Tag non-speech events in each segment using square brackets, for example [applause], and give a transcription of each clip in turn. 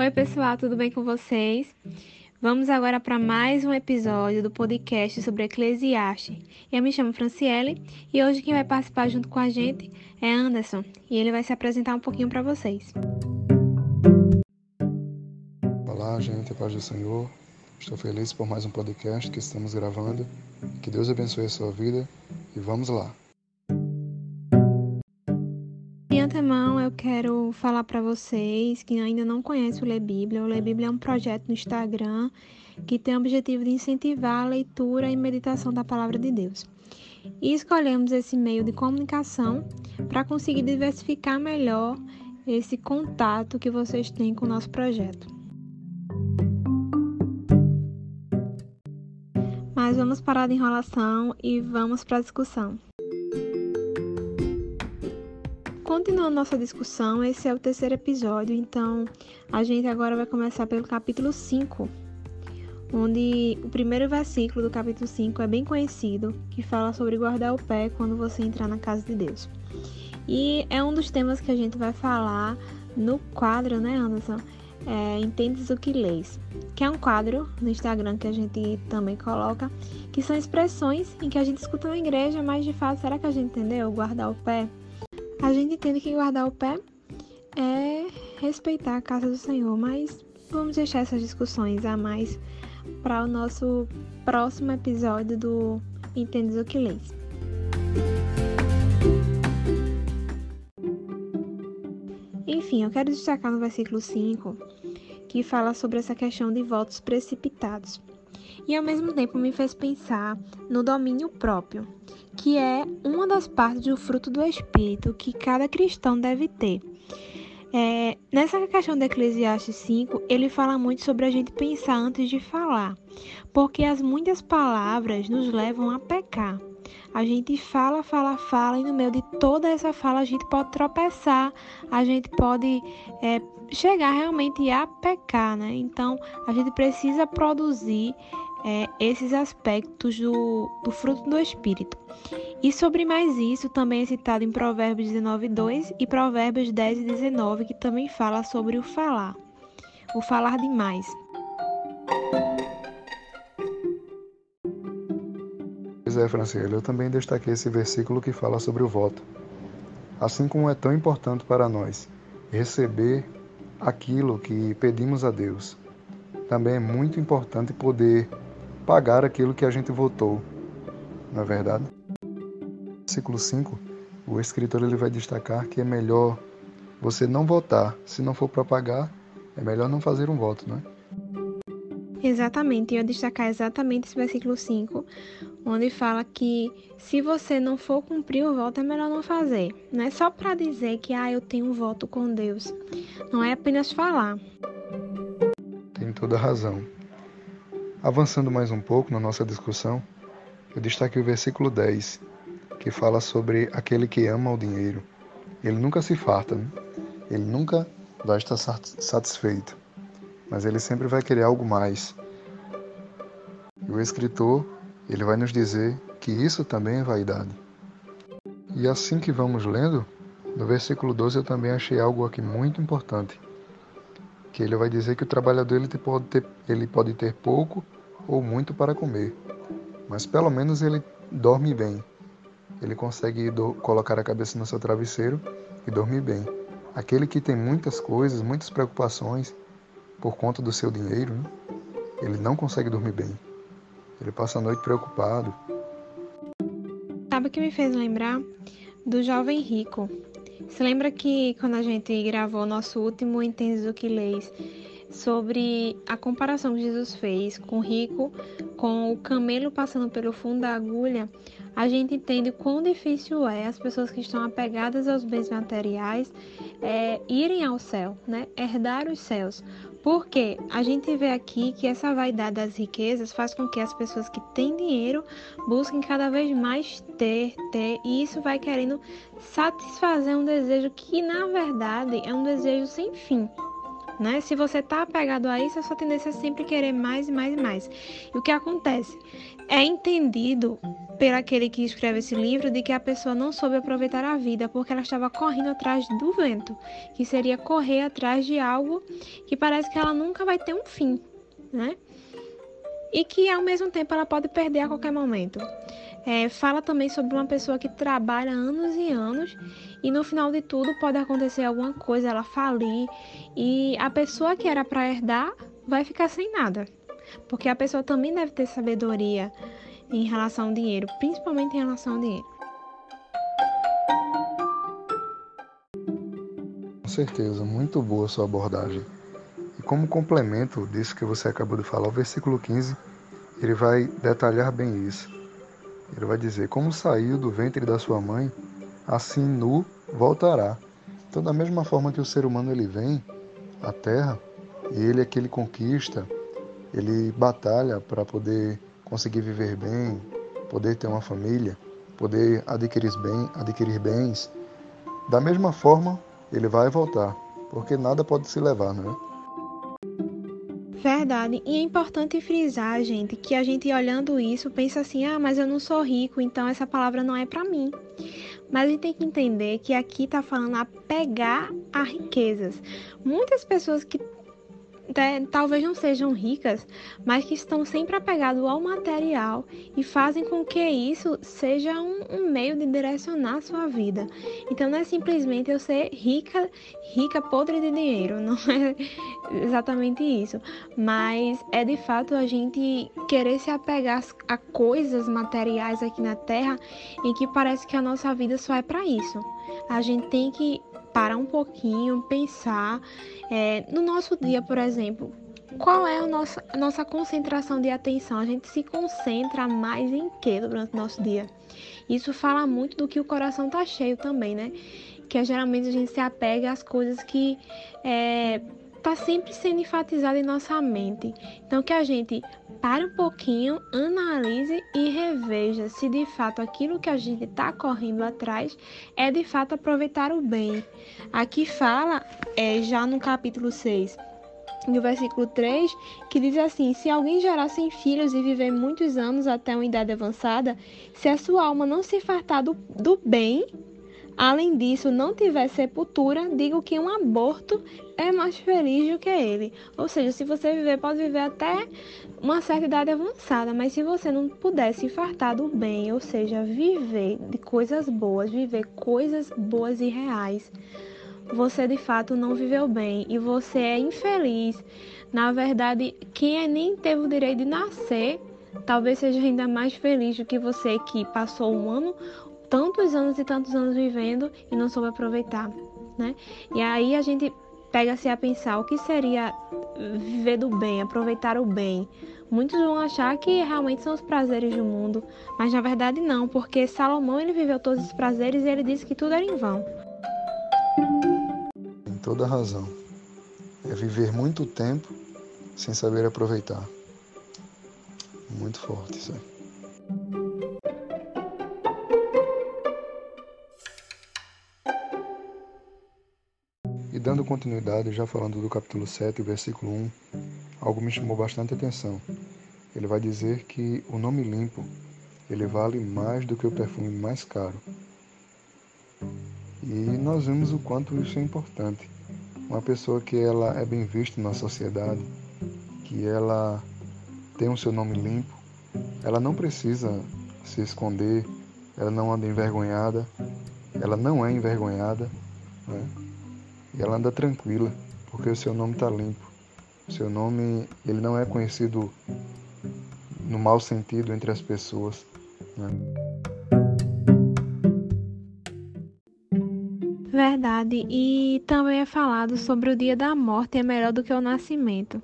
Oi, pessoal, tudo bem com vocês? Vamos agora para mais um episódio do podcast sobre Eclesiastes. Eu me chamo Franciele e hoje quem vai participar junto com a gente é Anderson e ele vai se apresentar um pouquinho para vocês. Olá, gente, a paz do Senhor. Estou feliz por mais um podcast que estamos gravando. Que Deus abençoe a sua vida e vamos lá. Antemão, eu quero falar para vocês que ainda não conhecem o Lê Bíblia. O Lê Bíblia é um projeto no Instagram que tem o objetivo de incentivar a leitura e meditação da palavra de Deus. E escolhemos esse meio de comunicação para conseguir diversificar melhor esse contato que vocês têm com o nosso projeto. Mas vamos parar de enrolação e vamos para a discussão. Continuando nossa discussão, esse é o terceiro episódio, então a gente agora vai começar pelo capítulo 5, onde o primeiro versículo do capítulo 5 é bem conhecido, que fala sobre guardar o pé quando você entrar na casa de Deus. E é um dos temas que a gente vai falar no quadro, né, Anderson? É, Entendes o que lês, que é um quadro no Instagram que a gente também coloca, que são expressões em que a gente escuta na igreja, mas de fato, será que a gente entendeu? Guardar o pé? A gente entende que guardar o pé é respeitar a casa do Senhor, mas vamos deixar essas discussões a mais para o nosso próximo episódio do Entendes o que Lês. Enfim, eu quero destacar no versículo 5 que fala sobre essa questão de votos precipitados. E ao mesmo tempo me fez pensar no domínio próprio, que é uma das partes do fruto do Espírito que cada cristão deve ter. É, nessa questão do Eclesiastes 5, ele fala muito sobre a gente pensar antes de falar, porque as muitas palavras nos levam a pecar. A gente fala, fala, fala, e no meio de toda essa fala a gente pode tropeçar, a gente pode é, chegar realmente a pecar, né? Então a gente precisa produzir é, esses aspectos do, do fruto do Espírito. E sobre mais isso também é citado em Provérbios 19, 2 e Provérbios 10 e 19, que também fala sobre o falar, o falar demais. Pois é, Franciele, eu também destaquei esse versículo que fala sobre o voto. Assim como é tão importante para nós receber aquilo que pedimos a Deus, também é muito importante poder pagar aquilo que a gente votou, não é verdade? Versículo 5, o escritor ele vai destacar que é melhor você não votar. Se não for para pagar, é melhor não fazer um voto, não é? Exatamente, eu ia destacar exatamente esse versículo 5, onde fala que se você não for cumprir o voto, é melhor não fazer. Não é só para dizer que ah, eu tenho um voto com Deus. Não é apenas falar. Tem toda razão. Avançando mais um pouco na nossa discussão, eu destaquei o versículo 10, que fala sobre aquele que ama o dinheiro. Ele nunca se farta, né? ele nunca vai estar satisfeito, mas ele sempre vai querer algo mais. E o escritor, ele vai nos dizer que isso também é vaidade. E assim que vamos lendo, no versículo 12 eu também achei algo aqui muito importante que ele vai dizer que o trabalhador ele pode ter, ele pode ter pouco ou muito para comer, mas pelo menos ele dorme bem. Ele consegue do, colocar a cabeça no seu travesseiro e dormir bem. Aquele que tem muitas coisas, muitas preocupações por conta do seu dinheiro, né? ele não consegue dormir bem. Ele passa a noite preocupado. Sabe o que me fez lembrar do jovem rico se lembra que quando a gente gravou nosso último Entendes o que Leis sobre a comparação que Jesus fez com o rico, com o camelo passando pelo fundo da agulha, a gente entende quão difícil é as pessoas que estão apegadas aos bens materiais é, irem ao céu, né? herdar os céus. Porque a gente vê aqui que essa vaidade das riquezas faz com que as pessoas que têm dinheiro busquem cada vez mais ter, ter, e isso vai querendo satisfazer um desejo que, na verdade, é um desejo sem fim. Né? Se você tá apegado a isso, a sua tendência é sempre querer mais e mais e mais. E o que acontece? É entendido por aquele que escreve esse livro de que a pessoa não soube aproveitar a vida porque ela estava correndo atrás do vento, que seria correr atrás de algo que parece que ela nunca vai ter um fim, né? E que ao mesmo tempo ela pode perder a qualquer momento. É, fala também sobre uma pessoa que trabalha anos e anos e no final de tudo pode acontecer alguma coisa, ela falir e a pessoa que era para herdar vai ficar sem nada. Porque a pessoa também deve ter sabedoria em relação ao dinheiro, principalmente em relação ao dinheiro. Com certeza, muito boa sua abordagem. E como complemento disso que você acabou de falar, o versículo 15, ele vai detalhar bem isso. Ele vai dizer: Como saiu do ventre da sua mãe, assim nu voltará. Então, da mesma forma que o ser humano ele vem à Terra e ele é que ele conquista, ele batalha para poder conseguir viver bem, poder ter uma família, poder adquirir, bem, adquirir bens. Da mesma forma, ele vai voltar, porque nada pode se levar, não é? Verdade. E é importante frisar, gente, que a gente olhando isso pensa assim: ah, mas eu não sou rico, então essa palavra não é para mim. Mas a gente tem que entender que aqui está falando a pegar a riquezas. Muitas pessoas que talvez não sejam ricas, mas que estão sempre apegados ao material e fazem com que isso seja um, um, meio de direcionar a sua vida. Então não é simplesmente eu ser rica, rica podre de dinheiro, [laughs] não é exatamente isso, mas é de fato a gente querer se apegar a coisas materiais aqui na Terra em que parece que a nossa vida só é para isso. A gente tem que parar um pouquinho, pensar é, no nosso dia, por exemplo. Qual é a nossa, a nossa concentração de atenção? A gente se concentra mais em que durante o nosso dia? Isso fala muito do que o coração está cheio também, né? Que é, geralmente a gente se apega às coisas que é, está sempre sendo enfatizado em nossa mente. Então, que a gente pare um pouquinho, analise e reveja se de fato aquilo que a gente está correndo atrás é de fato aproveitar o bem. Aqui fala, é, já no capítulo 6, no versículo 3, que diz assim: Se alguém gerar sem filhos e viver muitos anos até uma idade avançada, se a sua alma não se fartar do, do bem, além disso, não tiver sepultura, digo que um aborto é mais feliz do que ele. Ou seja, se você viver, pode viver até uma certa idade avançada, mas se você não puder se fartar do bem, ou seja, viver de coisas boas, viver coisas boas e reais, você de fato não viveu bem e você é infeliz. Na verdade, quem é nem teve o direito de nascer, talvez seja ainda mais feliz do que você que passou um ano tantos anos e tantos anos vivendo e não soube aproveitar, né? E aí a gente pega-se a pensar o que seria viver do bem, aproveitar o bem. Muitos vão achar que realmente são os prazeres do mundo, mas na verdade não, porque Salomão ele viveu todos os prazeres e ele disse que tudo era em vão. Tem toda razão. É viver muito tempo sem saber aproveitar. Muito forte isso aí. Dando continuidade, já falando do capítulo 7, versículo 1, algo me chamou bastante atenção. Ele vai dizer que o nome limpo, ele vale mais do que o perfume mais caro. E nós vemos o quanto isso é importante. Uma pessoa que ela é bem vista na sociedade, que ela tem o seu nome limpo, ela não precisa se esconder, ela não anda envergonhada, ela não é envergonhada, né? E ela anda tranquila, porque o seu nome está limpo. O seu nome, ele não é conhecido no mau sentido entre as pessoas. Né? Verdade. E também é falado sobre o dia da morte é melhor do que o nascimento.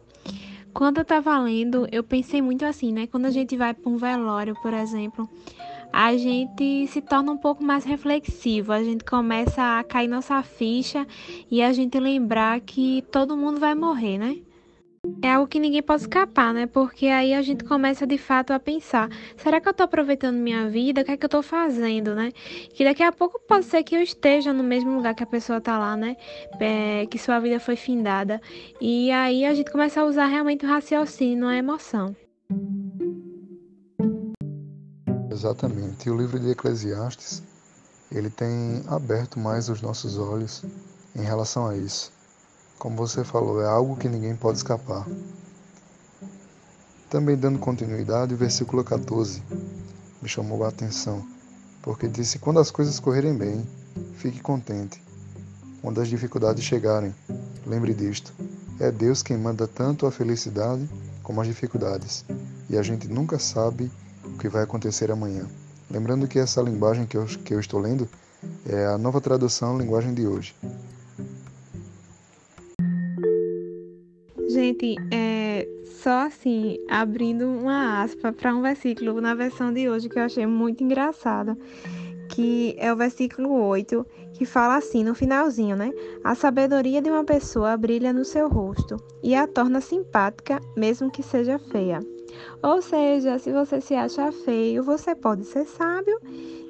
Quando eu estava lendo, eu pensei muito assim, né? Quando a gente vai para um velório, por exemplo, a gente se torna um pouco mais reflexivo, a gente começa a cair nossa ficha e a gente lembrar que todo mundo vai morrer, né? é algo que ninguém pode escapar, né? Porque aí a gente começa de fato a pensar: será que eu tô aproveitando minha vida? O que é que eu tô fazendo, né? Que daqui a pouco pode ser que eu esteja no mesmo lugar que a pessoa tá lá, né? É, que sua vida foi findada. E aí a gente começa a usar realmente o raciocínio, a emoção. Exatamente. E o livro de Eclesiastes, ele tem aberto mais os nossos olhos em relação a isso. Como você falou, é algo que ninguém pode escapar. Também dando continuidade, o versículo 14 me chamou a atenção, porque disse: Quando as coisas correrem bem, fique contente. Quando as dificuldades chegarem, lembre disto: é Deus quem manda tanto a felicidade como as dificuldades, e a gente nunca sabe o que vai acontecer amanhã. Lembrando que essa linguagem que eu, que eu estou lendo é a nova tradução linguagem de hoje. Gente, é só assim, abrindo uma aspa para um versículo na versão de hoje que eu achei muito engraçado, que é o versículo 8, que fala assim, no finalzinho, né? A sabedoria de uma pessoa brilha no seu rosto e a torna simpática, mesmo que seja feia. Ou seja, se você se acha feio, você pode ser sábio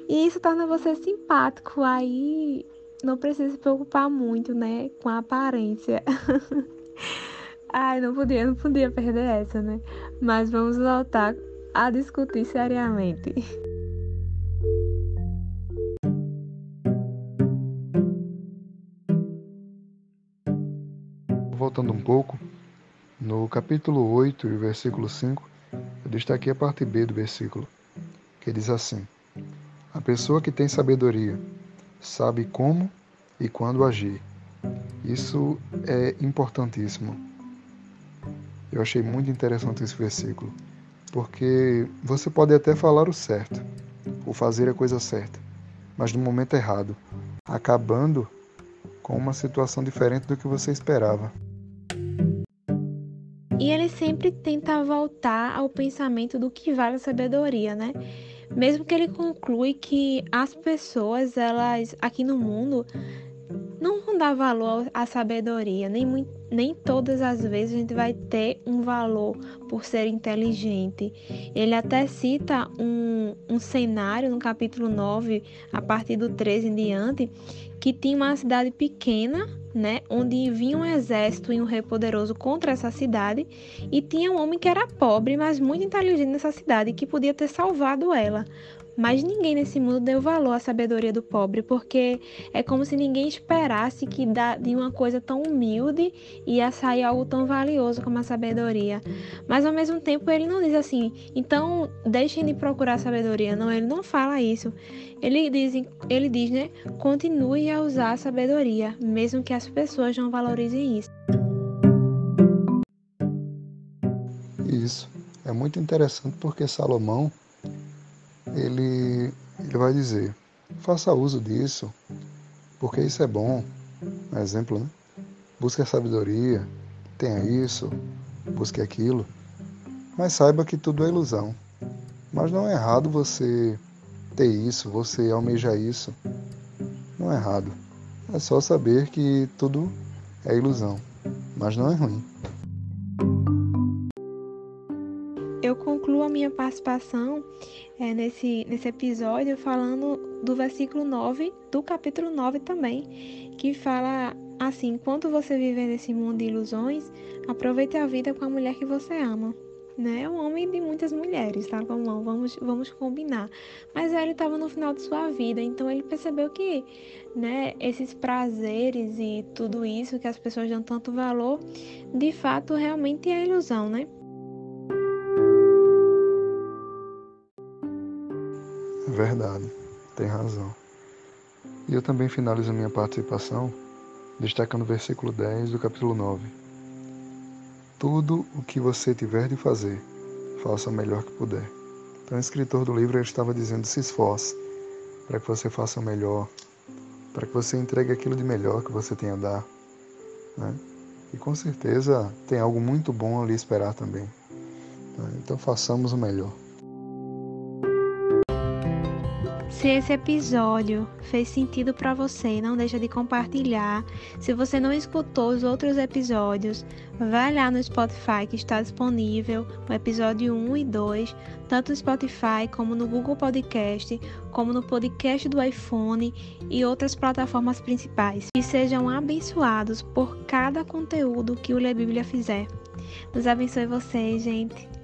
e isso torna você simpático. Aí não precisa se preocupar muito, né, com a aparência. [laughs] Ai, não podia, não podia perder essa, né? Mas vamos voltar a discutir seriamente. Voltando um pouco, no capítulo 8 e versículo 5, eu destaquei a parte B do versículo, que diz assim: A pessoa que tem sabedoria sabe como e quando agir. Isso é importantíssimo eu achei muito interessante esse versículo, porque você pode até falar o certo, ou fazer a coisa certa, mas no momento errado, acabando com uma situação diferente do que você esperava. E ele sempre tenta voltar ao pensamento do que vale a sabedoria, né? Mesmo que ele conclui que as pessoas, elas aqui no mundo, não dar valor à sabedoria, nem, nem todas as vezes a gente vai ter um valor por ser inteligente. Ele até cita um, um cenário no capítulo 9, a partir do 13 em diante, que tinha uma cidade pequena, né, onde vinha um exército e um rei poderoso contra essa cidade, e tinha um homem que era pobre, mas muito inteligente nessa cidade, que podia ter salvado ela. Mas ninguém nesse mundo deu valor à sabedoria do pobre, porque é como se ninguém esperasse que de uma coisa tão humilde ia sair algo tão valioso como a sabedoria. Mas ao mesmo tempo ele não diz assim, então deixem de procurar sabedoria. Não, ele não fala isso. Ele diz, ele diz, né? Continue a usar a sabedoria, mesmo que as pessoas não valorizem isso. Isso. É muito interessante porque Salomão ele, ele vai dizer: faça uso disso, porque isso é bom. Um exemplo, né? Busque a sabedoria, tenha isso, busque aquilo, mas saiba que tudo é ilusão. Mas não é errado você ter isso, você almejar isso. Não é errado. É só saber que tudo é ilusão, mas não é ruim. Eu concluo a minha participação é, nesse, nesse episódio falando do versículo 9, do capítulo 9 também, que fala assim: enquanto você viver nesse mundo de ilusões, aproveite a vida com a mulher que você ama. Né? É um homem de muitas mulheres, tá, bom? Vamos, vamos combinar. Mas ele estava no final de sua vida, então ele percebeu que né, esses prazeres e tudo isso que as pessoas dão tanto valor, de fato, realmente é ilusão, né? Verdade, tem razão. E eu também finalizo minha participação destacando o versículo 10 do capítulo 9. Tudo o que você tiver de fazer, faça o melhor que puder. Então, o escritor do livro estava dizendo: se esforce para que você faça o melhor, para que você entregue aquilo de melhor que você tem a dar. Né? E com certeza tem algo muito bom ali esperar também. Né? Então, façamos o melhor. Se esse episódio fez sentido para você, não deixa de compartilhar. Se você não escutou os outros episódios, vai lá no Spotify que está disponível o episódio 1 e 2, tanto no Spotify como no Google Podcast, como no podcast do iPhone e outras plataformas principais. E sejam abençoados por cada conteúdo que o Lê Bíblia fizer. Deus abençoe vocês, gente.